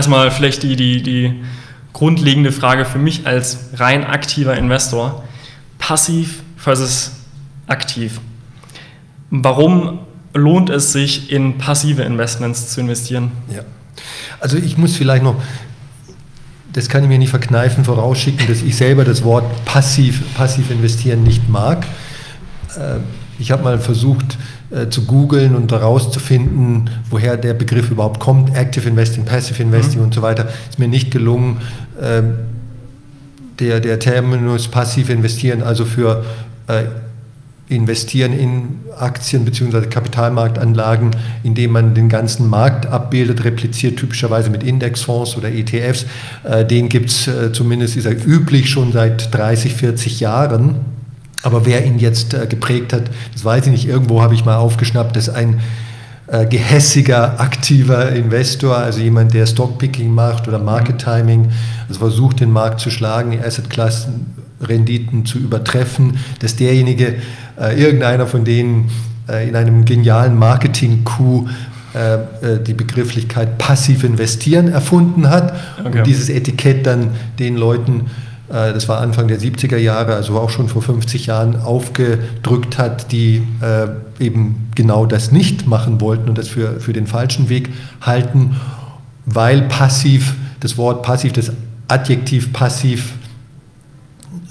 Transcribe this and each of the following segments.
erstmal vielleicht die, die, die grundlegende Frage für mich als rein aktiver Investor. Passiv versus aktiv. Warum lohnt es sich, in passive Investments zu investieren? Ja. Also ich muss vielleicht noch, das kann ich mir nicht verkneifen, vorausschicken, dass ich selber das Wort passiv, passiv investieren nicht mag. Äh, ich habe mal versucht äh, zu googeln und herauszufinden, woher der Begriff überhaupt kommt, Active Investing, Passive Investing mhm. und so weiter. Ist mir nicht gelungen. Ähm, der, der Terminus passiv investieren, also für äh, investieren in Aktien bzw. Kapitalmarktanlagen, indem man den ganzen Markt abbildet, repliziert typischerweise mit Indexfonds oder ETFs. Äh, den gibt es äh, zumindest, ist er üblich, schon seit 30, 40 Jahren. Aber wer ihn jetzt äh, geprägt hat, das weiß ich nicht. Irgendwo habe ich mal aufgeschnappt, dass ein gehässiger, aktiver Investor, also jemand, der Stockpicking macht oder Market Timing, also versucht, den Markt zu schlagen, die Assetklassen Renditen zu übertreffen, dass derjenige, äh, irgendeiner von denen äh, in einem genialen Marketing-Coup äh, äh, die Begrifflichkeit passiv investieren erfunden hat okay. und dieses Etikett dann den Leuten, äh, das war Anfang der 70er Jahre, also auch schon vor 50 Jahren, aufgedrückt hat, die äh, eben genau das nicht machen wollten und das für, für den falschen Weg halten, weil passiv, das Wort passiv, das Adjektiv passiv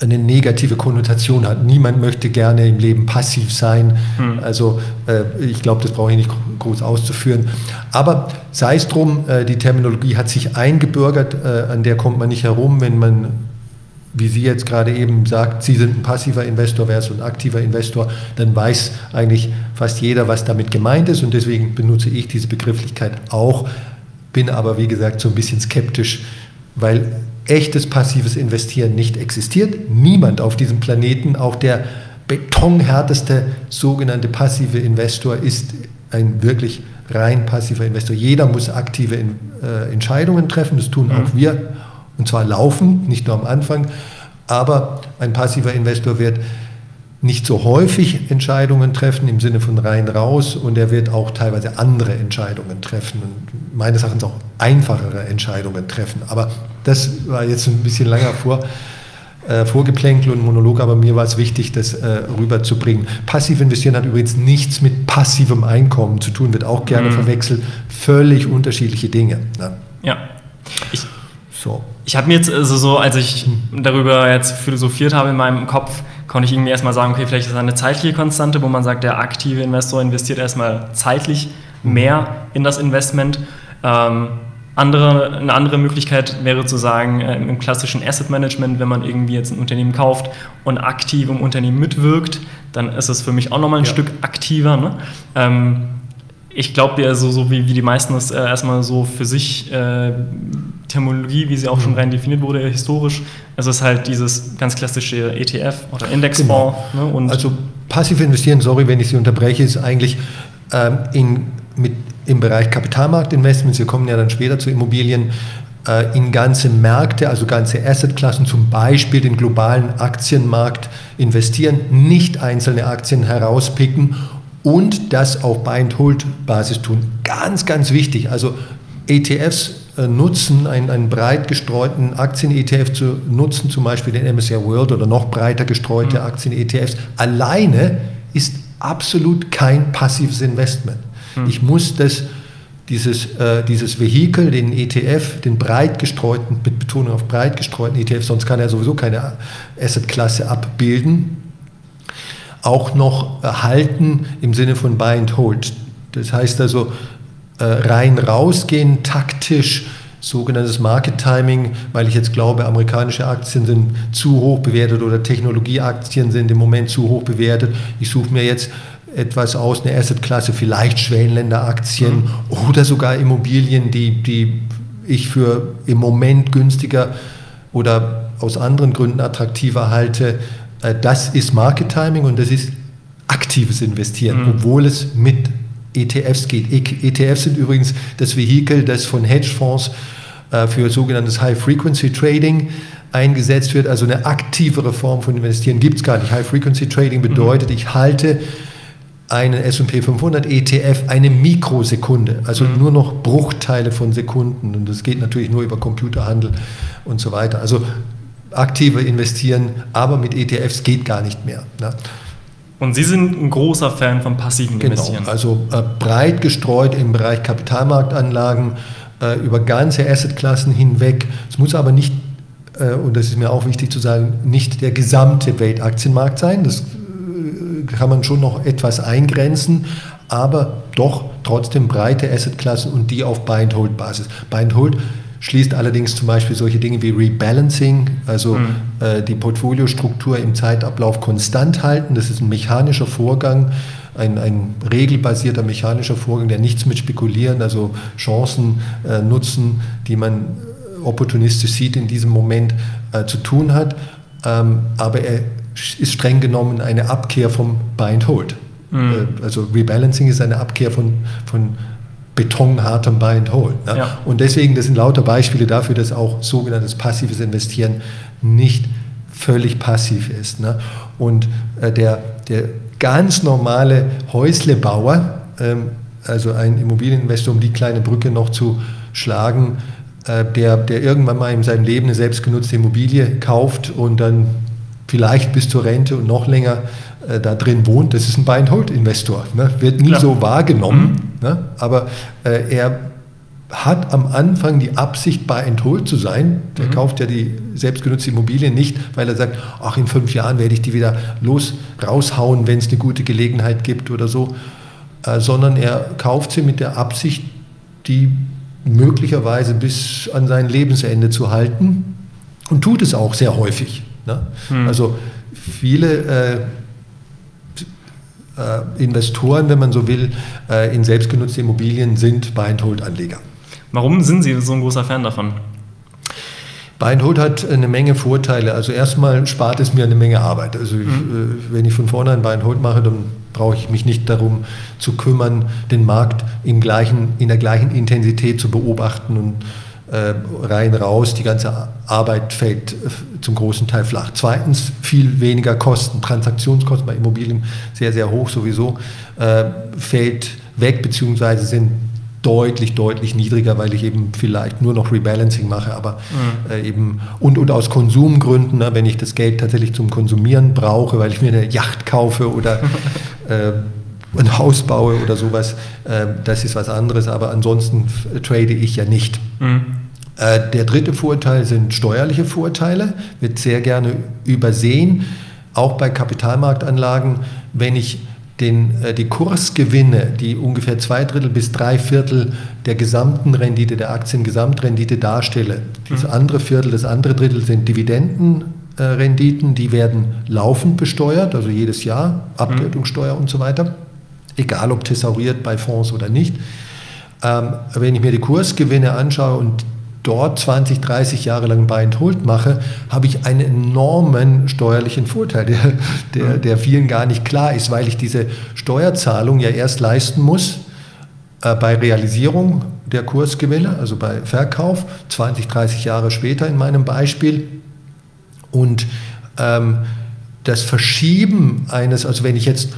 eine negative Konnotation hat. Niemand möchte gerne im Leben passiv sein. Hm. Also äh, ich glaube, das brauche ich nicht groß auszuführen. Aber sei es drum, äh, die Terminologie hat sich eingebürgert, äh, an der kommt man nicht herum, wenn man, wie Sie jetzt gerade eben sagt, Sie sind ein passiver Investor versus ein aktiver Investor, dann weiß eigentlich fast jeder, was damit gemeint ist und deswegen benutze ich diese Begrifflichkeit auch, bin aber wie gesagt so ein bisschen skeptisch, weil echtes passives Investieren nicht existiert. Niemand auf diesem Planeten, auch der betonhärteste sogenannte passive Investor ist ein wirklich rein passiver Investor. Jeder muss aktive äh, Entscheidungen treffen, das tun auch mhm. wir, und zwar laufend, nicht nur am Anfang. Aber ein passiver Investor wird nicht so häufig Entscheidungen treffen im Sinne von rein raus und er wird auch teilweise andere Entscheidungen treffen und meines Erachtens auch einfachere Entscheidungen treffen. Aber das war jetzt ein bisschen langer vor, äh, Vorgeplänkel und Monolog, aber mir war es wichtig, das äh, rüberzubringen. Passiv investieren hat übrigens nichts mit passivem Einkommen zu tun, wird auch gerne mhm. verwechselt. Völlig unterschiedliche Dinge. Ne? Ja. Ich, so. ich habe mir jetzt also so, als ich darüber jetzt philosophiert habe in meinem Kopf, konnte ich irgendwie erstmal sagen, okay, vielleicht ist das eine zeitliche Konstante, wo man sagt, der aktive Investor investiert erstmal zeitlich mehr in das Investment. Ähm, andere, eine andere Möglichkeit wäre zu sagen, äh, im klassischen Asset Management, wenn man irgendwie jetzt ein Unternehmen kauft und aktiv im Unternehmen mitwirkt, dann ist es für mich auch nochmal ein ja. Stück aktiver. Ne? Ähm, ich glaube ja, so, so wie, wie die meisten das äh, erstmal so für sich, äh, Terminologie, wie sie auch schon mhm. rein definiert wurde, historisch, es ist halt dieses ganz klassische ETF oder Indexfonds. Genau. Ne? also passiv investieren, sorry, wenn ich Sie unterbreche, ist eigentlich ähm, in, mit, im Bereich Kapitalmarktinvestments, wir kommen ja dann später zu Immobilien, äh, in ganze Märkte, also ganze Assetklassen, zum Beispiel den globalen Aktienmarkt investieren, nicht einzelne Aktien herauspicken und das auf Buy-and-Hold-Basis tun. Ganz, ganz wichtig. Also ETFs äh, nutzen, einen, einen breit gestreuten Aktien-ETF zu nutzen, zum Beispiel den MSCI World oder noch breiter gestreute mhm. Aktien-ETFs, alleine ist absolut kein passives Investment. Mhm. Ich muss das, dieses, äh, dieses Vehikel, den ETF, den breit gestreuten, mit Betonung auf breit gestreuten ETF, sonst kann er sowieso keine Assetklasse abbilden, auch noch erhalten im Sinne von Buy and Hold. Das heißt also äh, rein rausgehen, taktisch, sogenanntes Market Timing, weil ich jetzt glaube, amerikanische Aktien sind zu hoch bewertet oder Technologieaktien sind im Moment zu hoch bewertet. Ich suche mir jetzt etwas aus, eine Assetklasse, vielleicht Schwellenländeraktien mhm. oder sogar Immobilien, die, die ich für im Moment günstiger oder aus anderen Gründen attraktiver halte äh, das ist Market Timing und das ist aktives Investieren, mhm. obwohl es mit ETFs geht. ETFs sind übrigens das Vehikel, das von Hedgefonds äh, für sogenanntes High-Frequency-Trading eingesetzt wird. Also eine aktivere Form von Investieren gibt es gar nicht. High-Frequency-Trading bedeutet, mhm. ich halte einen S&P 500 ETF eine Mikrosekunde, also mhm. nur noch Bruchteile von Sekunden und das geht natürlich nur über Computerhandel und so weiter. Also aktive investieren, aber mit ETFs geht gar nicht mehr. Ne? Und Sie sind ein großer Fan von passiven genau, Investieren. Also äh, breit gestreut im Bereich Kapitalmarktanlagen äh, über ganze Assetklassen hinweg. Es muss aber nicht, äh, und das ist mir auch wichtig zu sagen, nicht der gesamte Weltaktienmarkt sein. Das äh, kann man schon noch etwas eingrenzen, aber doch trotzdem breite Assetklassen und die auf Buy-and-Hold-Basis. Buy-and-Hold schließt allerdings zum Beispiel solche Dinge wie Rebalancing, also mhm. äh, die Portfoliostruktur im Zeitablauf konstant halten. Das ist ein mechanischer Vorgang, ein, ein regelbasierter mechanischer Vorgang, der nichts mit Spekulieren, also Chancen äh, nutzen, die man opportunistisch sieht in diesem Moment, äh, zu tun hat. Ähm, aber er ist streng genommen eine Abkehr vom Buy and Hold. Mhm. Äh, also Rebalancing ist eine Abkehr von, von betonhartem Buy and Hold. Ne? Ja. Und deswegen, das sind lauter Beispiele dafür, dass auch sogenanntes passives Investieren nicht völlig passiv ist. Ne? Und äh, der, der ganz normale Häuslebauer, ähm, also ein Immobilieninvestor, um die kleine Brücke noch zu schlagen, äh, der, der irgendwann mal in seinem Leben eine selbstgenutzte Immobilie kauft und dann vielleicht bis zur Rente und noch länger äh, da drin wohnt, das ist ein Buy-and-Hold-Investor. Ne? Wird nie Klar. so wahrgenommen, mhm. ne? aber äh, er hat am Anfang die Absicht, Buy and Hold zu sein. Der mhm. kauft ja die selbstgenutzte Immobilie nicht, weil er sagt, ach, in fünf Jahren werde ich die wieder los raushauen, wenn es eine gute Gelegenheit gibt oder so, äh, sondern er kauft sie mit der Absicht, die möglicherweise bis an sein Lebensende zu halten und tut es auch sehr häufig. Ne? Mhm. Also viele äh, äh, Investoren, wenn man so will, äh, in selbstgenutzte Immobilien sind Buy-and-Hold-Anleger. Warum sind Sie so ein großer Fan davon? Buy and Hold hat eine Menge Vorteile. Also erstmal spart es mir eine Menge Arbeit. Also mhm. ich, wenn ich von vornherein Buy and Hold mache, dann brauche ich mich nicht darum zu kümmern, den Markt im gleichen, in der gleichen Intensität zu beobachten und rein raus. Die ganze Arbeit fällt äh, zum großen Teil flach. Zweitens viel weniger Kosten. Transaktionskosten bei Immobilien sehr, sehr hoch sowieso. Äh, fällt weg, beziehungsweise sind deutlich, deutlich niedriger, weil ich eben vielleicht nur noch Rebalancing mache, aber mhm. äh, eben und, und aus Konsumgründen, ne, wenn ich das Geld tatsächlich zum Konsumieren brauche, weil ich mir eine Yacht kaufe oder äh, ein Haus baue oder sowas, äh, das ist was anderes, aber ansonsten trade ich ja nicht. Mhm. Äh, der dritte Vorteil sind steuerliche Vorteile, wird sehr gerne übersehen, auch bei Kapitalmarktanlagen, wenn ich den, äh, die Kursgewinne, die ungefähr zwei Drittel bis drei Viertel der gesamten Rendite, der Aktiengesamtrendite darstelle. Das mhm. andere Viertel, das andere Drittel sind Dividendenrenditen, die werden laufend besteuert, also jedes Jahr, Abgeltungssteuer mhm. und so weiter, egal ob thesauriert bei Fonds oder nicht. Ähm, wenn ich mir die Kursgewinne anschaue und dort 20, 30 Jahre lang Buy and Hold mache, habe ich einen enormen steuerlichen Vorteil, der, der, der vielen gar nicht klar ist, weil ich diese Steuerzahlung ja erst leisten muss äh, bei Realisierung der Kursgewinne, also bei Verkauf, 20, 30 Jahre später in meinem Beispiel. Und ähm, das Verschieben eines, also wenn ich jetzt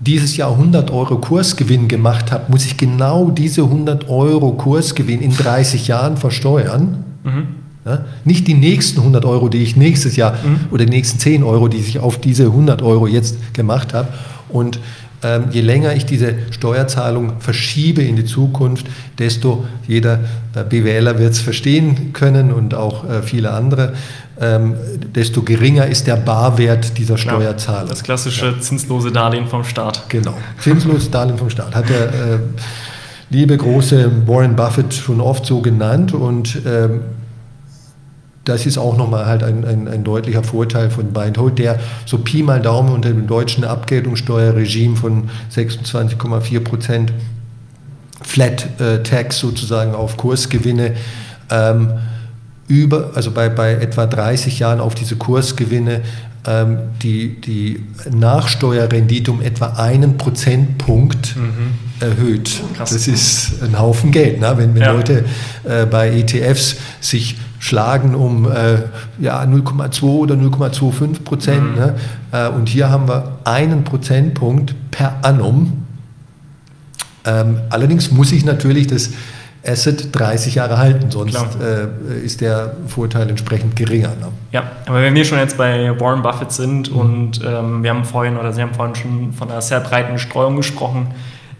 dieses Jahr 100 Euro Kursgewinn gemacht habe, muss ich genau diese 100 Euro Kursgewinn in 30 Jahren versteuern. Mhm. Ja, nicht die nächsten 100 Euro, die ich nächstes Jahr mhm. oder die nächsten 10 Euro, die ich auf diese 100 Euro jetzt gemacht habe. Und ähm, je länger ich diese Steuerzahlung verschiebe in die Zukunft, desto jeder äh, BWLer wird es verstehen können und auch äh, viele andere, ähm, desto geringer ist der Barwert dieser Steuerzahlung. Ja, das klassische ja. zinslose Darlehen vom Staat. Genau, zinsloses Darlehen vom Staat. Hat der äh, liebe große Warren Buffett schon oft so genannt und ähm, das ist auch nochmal halt ein, ein, ein, deutlicher Vorteil von Buy and Hold, der so Pi mal Daumen unter dem deutschen Abgeltungssteuerregime von 26,4 Prozent Flat äh, Tax sozusagen auf Kursgewinne ähm, über, also bei, bei etwa 30 Jahren auf diese Kursgewinne ähm, die, die Nachsteuerrendite um etwa einen Prozentpunkt mhm. erhöht. Krass. Das ist ein Haufen Geld, ne? wenn, wenn ja. Leute äh, bei ETFs sich schlagen um äh, ja, 0,2 oder 0,25 Prozent. Mhm. Ne? Äh, und hier haben wir einen Prozentpunkt per annum Ähm, allerdings muss ich natürlich das Asset 30 Jahre halten, sonst äh, ist der Vorteil entsprechend geringer. Ne? Ja, aber wenn wir schon jetzt bei Warren Buffett sind mhm. und ähm, wir haben vorhin oder Sie haben vorhin schon von einer sehr breiten Streuung gesprochen,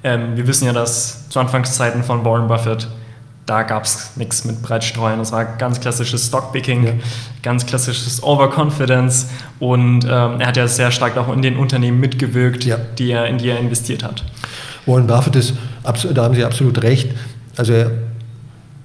ähm, wir wissen ja, dass zu Anfangszeiten von Warren Buffett da gab es nichts mit Breitstreuen. Das war ganz klassisches Stockpicking, ja. ganz klassisches Overconfidence und ähm, er hat ja sehr stark auch in den Unternehmen mitgewirkt, ja. die er, in die er investiert hat. Warren Buffett ist, da haben Sie absolut recht, also er,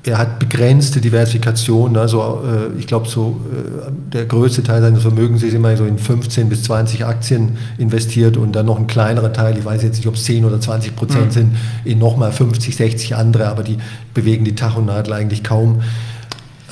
er hat begrenzte Diversifikation. Also ich glaube, so äh, der größte Teil seines Vermögens ist immer so in 15 bis 20 Aktien investiert und dann noch ein kleinerer Teil, ich weiß jetzt nicht, ob es 10 oder 20 Prozent mhm. sind, in nochmal 50, 60 andere, aber die bewegen die Tachonadel eigentlich kaum.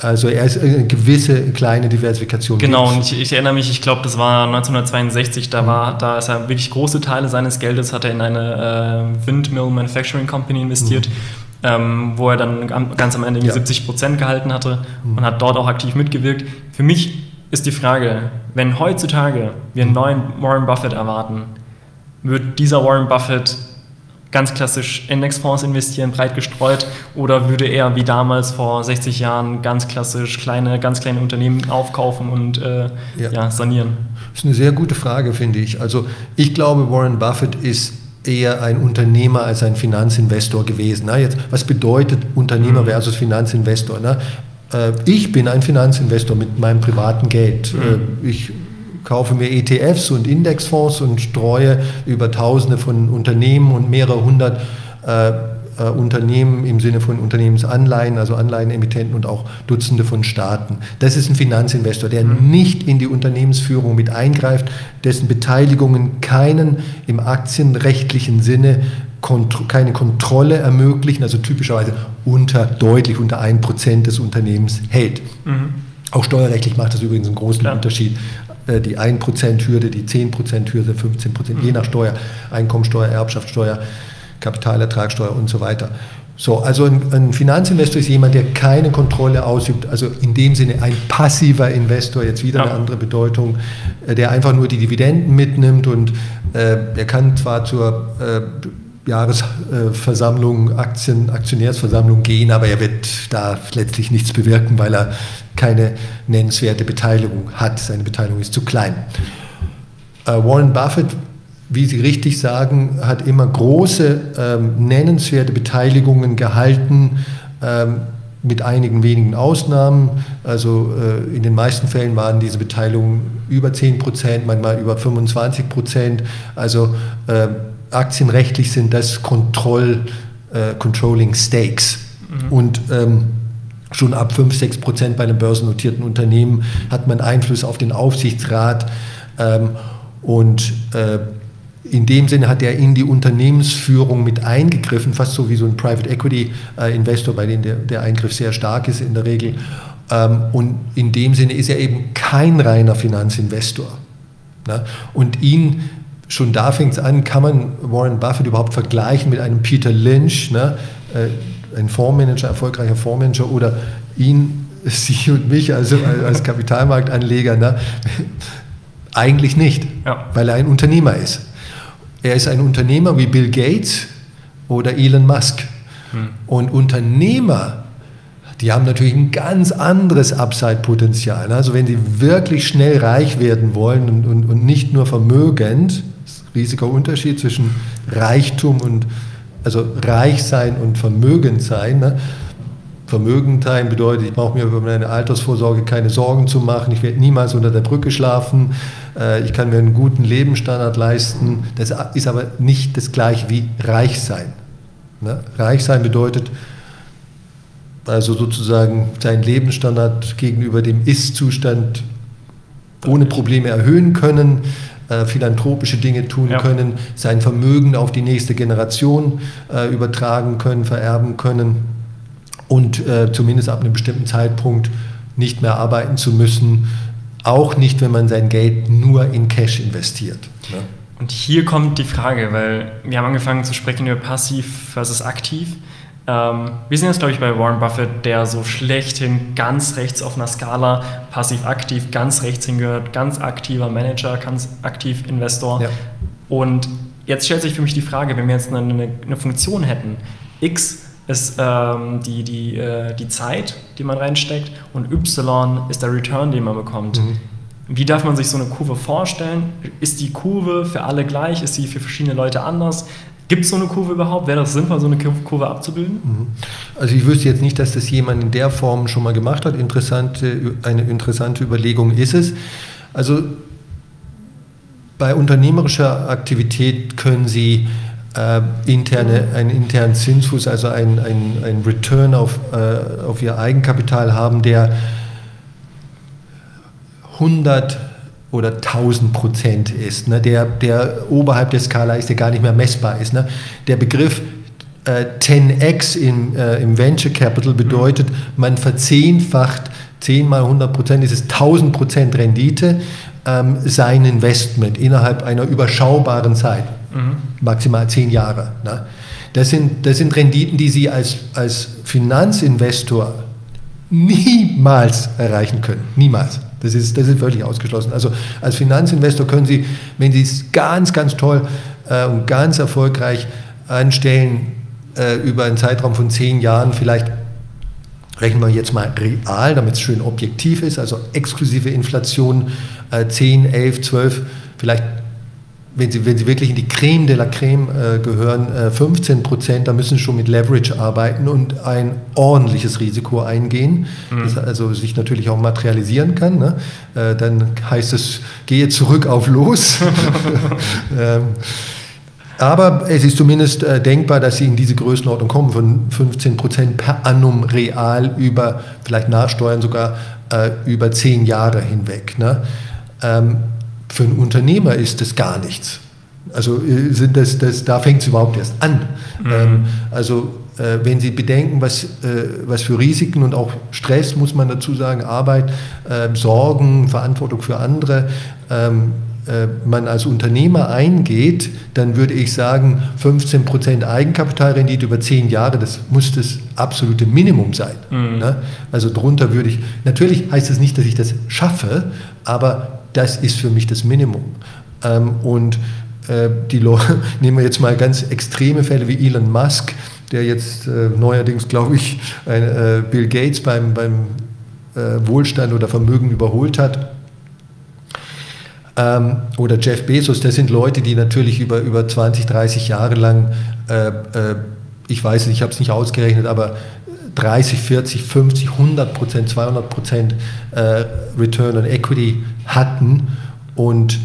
Also er ist eine gewisse kleine Diversifikation. Genau, und ich, ich erinnere mich, ich glaube, das war 1962, da war, da ist er wirklich große Teile seines Geldes hat er in eine äh, Windmill Manufacturing Company investiert. Mhm ähm, wo er dann ganz am Ende ja. 70 Prozent gehalten hatte mhm. und hat dort auch aktiv mitgewirkt. Für mich ist die Frage, wenn heutzutage wir einen neuen Warren Buffett erwarten, wird dieser Warren Buffett ganz klassisch Indexfonds investieren, breit gestreut, oder würde er wie damals vor 60 Jahren ganz klassisch kleine, ganz kleine Unternehmen aufkaufen und äh, ja. ja. sanieren? Das ist eine sehr gute Frage, finde ich. Also ich glaube, Warren Buffett ist eher ein Unternehmer als ein Finanzinvestor gewesen. Na, jetzt, was bedeutet Unternehmer mhm. versus Finanzinvestor? Na, äh, ich bin ein Finanzinvestor mit meinem privaten Geld. Mhm. Äh, ich kaufe mir ETFs und Indexfonds und streue über Tausende von Unternehmen und mehrere hundert äh, äh, Unternehmen im Sinne von Unternehmensanleihen, also Anleihenemittenten und auch Dutzende von Staaten. Das ist ein Finanzinvestor, der mhm. nicht in die Unternehmensführung mit eingreift, dessen Beteiligungen keinen im aktienrechtlichen Sinne keine Kontrolle ermöglichen, also typischerweise unter, deutlich unter 1% des Unternehmens hält. Mhm. Auch steuerrechtlich macht das übrigens einen großen Klar. Unterschied. Äh, die 1%-Hürde, die 10%-Hürde, 15%, mhm. je nach Steuer, Einkommensteuer, Erbschaftssteuer Kapitalertragssteuer und so weiter. So, also ein, ein, Finanzinvestor ist jemand, der keine Kontrolle ausübt, also in dem Sinne ein passiver Investor, jetzt wieder ja. eine andere Bedeutung, äh, der einfach nur die Dividenden mitnimmt und äh, er kann zwar zur äh, Jahresversammlung, Aktien, Aktionärsversammlung gehen, aber er wird da letztlich nichts bewirken, weil er keine nennenswerte Beteiligung hat. Seine Beteiligung ist zu klein. Äh, Warren Buffett wie Sie richtig sagen, hat immer große, ähm, nennenswerte Beteiligungen gehalten, ähm, mit einigen wenigen Ausnahmen. Also äh, in den meisten Fällen waren diese Beteiligungen über 10 Prozent, manchmal über 25 Prozent. Also äh, aktienrechtlich sind das Kontroll, äh, Controlling Stakes. Mhm. Und ähm, schon ab 5, 6 Prozent bei einem börsennotierten Unternehmen hat man Einfluss auf den Aufsichtsrat. Ähm, und äh, in dem Sinne hat er in die Unternehmensführung mit eingegriffen, fast so wie so ein Private Equity äh, Investor, bei dem der, der, Eingriff sehr stark ist in der Regel. Ähm, und in dem Sinne ist er eben kein reiner Finanzinvestor. Ne? Und ihn, schon da fängt es an, kann man Warren Buffett überhaupt vergleichen mit einem Peter Lynch, ne? äh, ein Fondsmanager, erfolgreicher Fondsmanager oder ihn, Sie und mich also als Kapitalmarktanleger, ne? eigentlich nicht, ja. weil er ein Unternehmer ist. Er ist ein Unternehmer wie Bill Gates oder Elon Musk. Hm. Und Unternehmer, die haben natürlich ein ganz anderes Upside-Potenzial. Also wenn sie wirklich schnell reich werden wollen und, und, und nicht nur vermögend, riesiger Unterschied zwischen Reichtum und also reich sein und vermögend sein. Ne? Vermögend sein bedeutet, ich brauche mir über meine Altersvorsorge keine Sorgen zu machen, ich werde niemals unter der Brücke schlafen, äh, ich kann mir einen guten Lebensstandard leisten. Das ist aber nicht das gleiche wie reich sein. Ne? Reich sein bedeutet also sozusagen seinen Lebensstandard gegenüber dem Ist-Zustand ohne Probleme erhöhen können, äh, philanthropische Dinge tun ja. können, sein Vermögen auf die nächste Generation äh, übertragen können, vererben können und zumindest ab einem bestimmten Zeitpunkt nicht mehr arbeiten zu müssen, auch nicht, wenn man sein Geld nur in Cash investiert. Ne? Und hier kommt die Frage, weil wir haben angefangen zu sprechen über passiv versus aktiv. Ähm, wir sind jetzt, glaube ich, bei Warren Buffett, der so schlechthin ganz rechts auf einer Skala passiv-aktiv ganz rechts hingehört, ganz aktiver Manager, ganz aktiv Investor. Ja. Und jetzt stellt sich für mich die Frage, wenn wir jetzt eine, eine Funktion hätten, x ist ähm, die, die, äh, die Zeit, die man reinsteckt und y ist der Return, den man bekommt. Mhm. Wie darf man sich so eine Kurve vorstellen? Ist die Kurve für alle gleich? Ist sie für verschiedene Leute anders? Gibt es so eine Kurve überhaupt? Wäre das sinnvoll, so eine Kurve abzubilden? Mhm. Also ich wüsste jetzt nicht, dass das jemand in der Form schon mal gemacht hat. Interessante, eine interessante Überlegung ist es. Also bei unternehmerischer Aktivität können Sie äh, interne, einen internen Zinsfuß, also einen ein Return auf, äh, auf Ihr Eigenkapital haben, der 100 oder 1000 Prozent ist, ne, der, der oberhalb der Skala ist, der gar nicht mehr messbar ist. Ne. Der Begriff äh, 10x im, äh, im Venture Capital bedeutet, man verzehnfacht 10 mal 100 Prozent, ist es 1000 Prozent Rendite, ähm, sein Investment innerhalb einer überschaubaren Zeit, mhm. maximal 10 Jahre. Ne. Das, sind, das sind Renditen, die Sie als, als Finanzinvestor niemals erreichen können. Niemals. Das ist, das ist völlig ausgeschlossen. Also als Finanzinvestor können Sie, wenn Sie es ganz, ganz toll äh, und ganz erfolgreich anstellen, äh, über einen Zeitraum von zehn Jahren vielleicht rechnen wir jetzt mal real, damit es schön objektiv ist, also exklusive Inflation äh, 10, 11, 12, vielleicht wenn Sie, wenn Sie wirklich in die Creme de la Creme äh, gehören, äh, 15 Prozent, da müssen Sie schon mit Leverage arbeiten und ein ordentliches Risiko eingehen, mhm. das also sich natürlich auch materialisieren kann. Ne? Äh, dann heißt es, gehe zurück auf los. ähm, aber es ist zumindest äh, denkbar, dass Sie in diese Größenordnung kommen von 15 Prozent per annum real über, vielleicht nachsteuern sogar, äh, über zehn Jahre hinweg. Ne? Ähm, für einen Unternehmer ist das gar nichts. Also äh, sind das, das, da fängt es überhaupt erst an. Mhm. Ähm, also äh, wenn Sie bedenken, was, äh, was für Risiken und auch Stress, muss man dazu sagen, Arbeit, äh, Sorgen, Verantwortung für andere, ähm, äh, man als Unternehmer eingeht, dann würde ich sagen, 15% Eigenkapitalrendite über 10 Jahre, das muss das absolute Minimum sein. Mhm. Ne? Also drunter würde ich, natürlich heißt das nicht, dass ich das schaffe, aber das ist für mich das Minimum. Ähm, und äh, die nehmen wir jetzt mal ganz extreme Fälle wie Elon Musk, der jetzt äh, neuerdings, glaube ich, äh, Bill Gates beim, beim äh, Wohlstand oder Vermögen überholt hat. Ähm, oder Jeff Bezos, das sind Leute, die natürlich über, über 20, 30 Jahre lang, äh, äh, ich weiß nicht, ich habe es nicht ausgerechnet, aber 30, 40, 50, 100 Prozent, 200 Prozent Return on Equity hatten und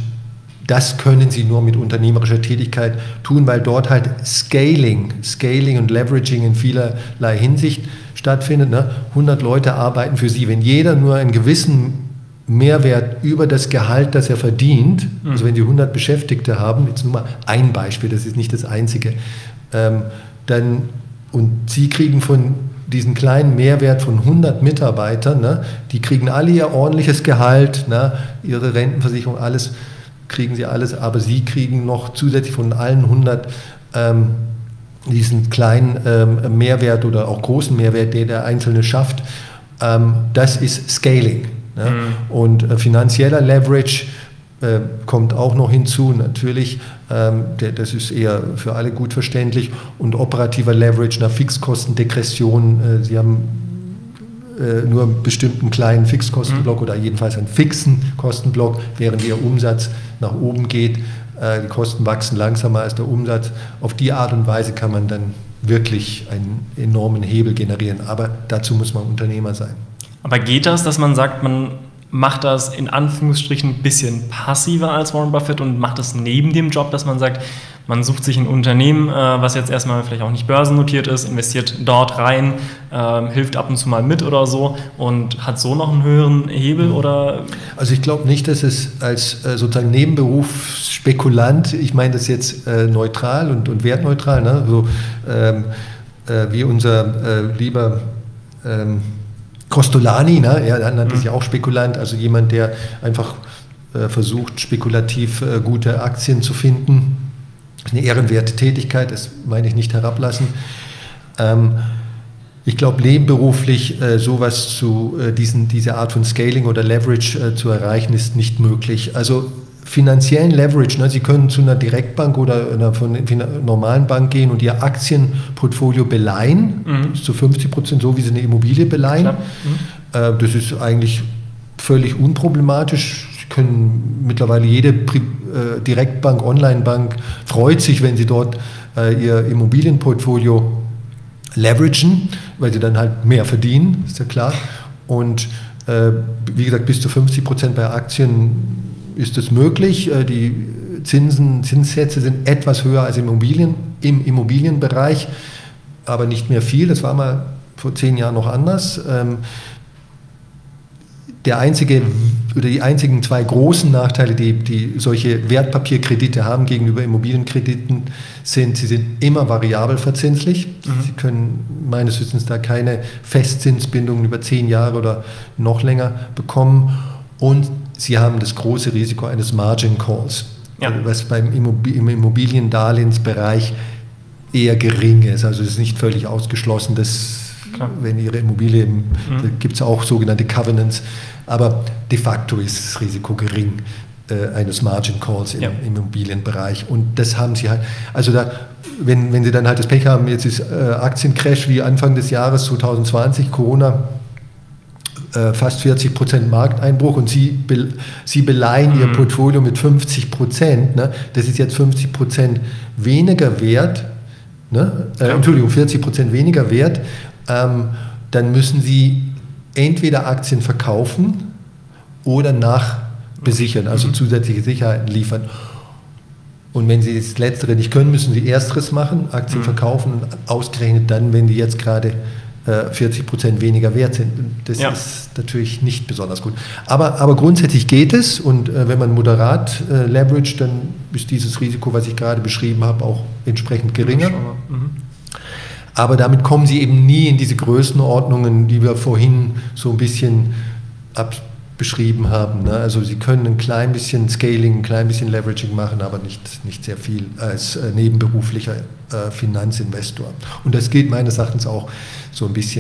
das können sie nur mit unternehmerischer Tätigkeit tun, weil dort halt Scaling, Scaling und Leveraging in vielerlei Hinsicht stattfindet. Ne? 100 Leute arbeiten für sie. Wenn jeder nur einen gewissen Mehrwert über das Gehalt, das er verdient, mhm. also wenn sie 100 Beschäftigte haben, jetzt nur mal ein Beispiel, das ist nicht das einzige, ähm, dann und sie kriegen von diesen kleinen Mehrwert von 100 Mitarbeitern, ne, die kriegen alle ihr ordentliches Gehalt, ne, ihre Rentenversicherung, alles kriegen sie alles, aber sie kriegen noch zusätzlich von allen 100 ähm, diesen kleinen ähm, Mehrwert oder auch großen Mehrwert, den der Einzelne schafft. Ähm, das ist Scaling. Ne? Mhm. Und äh, finanzieller Leverage äh, kommt auch noch hinzu, natürlich, das ist eher für alle gut verständlich, und operativer Leverage nach Fixkostendegression. Äh, Sie haben äh, nur einen bestimmten kleinen Fixkostenblock mhm. oder jedenfalls einen fixen Kostenblock, während Ihr Umsatz nach oben geht. Äh, die Kosten wachsen langsamer als der Umsatz. Auf die Art und Weise kann man dann wirklich einen enormen Hebel generieren. Aber dazu muss man Unternehmer sein. Aber geht das, dass man sagt, man macht das in Anführungsstrichen ein bisschen passiver als Warren Buffett und macht das neben dem Job, dass man sagt, man sucht sich ein Unternehmen, äh, was jetzt erstmal vielleicht auch nicht börsennotiert ist, investiert dort rein, äh, hilft ab und zu mal mit oder so und hat so noch einen höheren Hebel oder? Also ich glaube nicht, dass es als äh, sozusagen Nebenberuf Spekulant, ich meine das jetzt äh, neutral und, und wertneutral, ne? so ähm, äh, wie unser äh, lieber ähm, Costolani, ne? er nannte sich mhm. auch Spekulant, also jemand, der einfach äh, versucht, spekulativ äh, gute Aktien zu finden. Eine ehrenwerte Tätigkeit, das meine ich nicht herablassen. Ähm, ich glaube, nebenberuflich äh, sowas zu, äh, diesen, diese Art von Scaling oder Leverage äh, zu erreichen, ist nicht möglich. Also finanziellen Leverage. Ne? Sie können zu einer Direktbank oder einer, von einer normalen Bank gehen und Ihr Aktienportfolio beleihen, mhm. zu 50 Prozent, so wie Sie eine Immobilie beleihen. Mhm. Äh, das ist eigentlich völlig unproblematisch. Sie können mittlerweile jede Pri äh, Direktbank, Onlinebank freut sich, wenn Sie dort äh, Ihr Immobilienportfolio leveragen, weil Sie dann halt mehr verdienen, ist ja klar. Und äh, wie gesagt, bis zu 50 Prozent bei Aktien ist es möglich. Äh, die Zinsen, Zinssätze sind etwas höher als Immobilien, im Immobilienbereich, aber nicht mehr viel. Das war mal vor zehn Jahren noch anders. Ähm, der einzige oder die einzigen zwei großen Nachteile, die, die solche Wertpapierkredite haben gegenüber Immobilienkrediten, sind, sie sind immer variabel verzinslich. Mhm. Sie können meines Wissens da keine Festzinsbindungen über zehn Jahre oder noch länger bekommen. Und Sie haben das große Risiko eines Margin Calls, ja. was beim Immobiliendarlehensbereich eher gering ist. Also es ist nicht völlig ausgeschlossen, dass Klar. wenn Ihre Immobilie, mhm. da gibt es auch sogenannte Covenants, aber de facto ist das Risiko gering äh, eines Margin Calls im, ja. im, Immobilienbereich. Und das haben Sie halt, also da, wenn, wenn Sie dann halt das Pech haben, jetzt ist äh, Aktiencrash wie Anfang des Jahres 2020, Corona, äh, fast 40 Prozent Markteinbruch und Sie, be, Sie beleihen mhm. Ihr Portfolio mit 50 Prozent. Ne? Das ist jetzt 50 Prozent weniger wert. Ne? Äh. Entschuldigung, 40 Prozent weniger wert. Ähm, dann müssen Sie entweder Aktien verkaufen oder nachbesichern, also mhm. zusätzliche Sicherheiten liefern. Und wenn Sie das Letztere nicht können, müssen Sie Ersteres machen, Aktien mhm. verkaufen und ausgerechnet dann, wenn die jetzt gerade 40 äh, Prozent weniger wert sind. Das ja. ist natürlich nicht besonders gut. Aber, aber grundsätzlich geht es und äh, wenn man moderat äh, leverage, dann ist dieses Risiko, was ich gerade beschrieben habe, auch entsprechend geringer. Mhm. Aber damit kommen sie eben nie in diese Größenordnungen, die wir vorhin so ein bisschen beschrieben haben. Ne? Also sie können ein klein bisschen Scaling, ein klein bisschen Leveraging machen, aber nicht, nicht sehr viel als äh, nebenberuflicher äh, Finanzinvestor. Und das gilt meines Erachtens auch so ein bisschen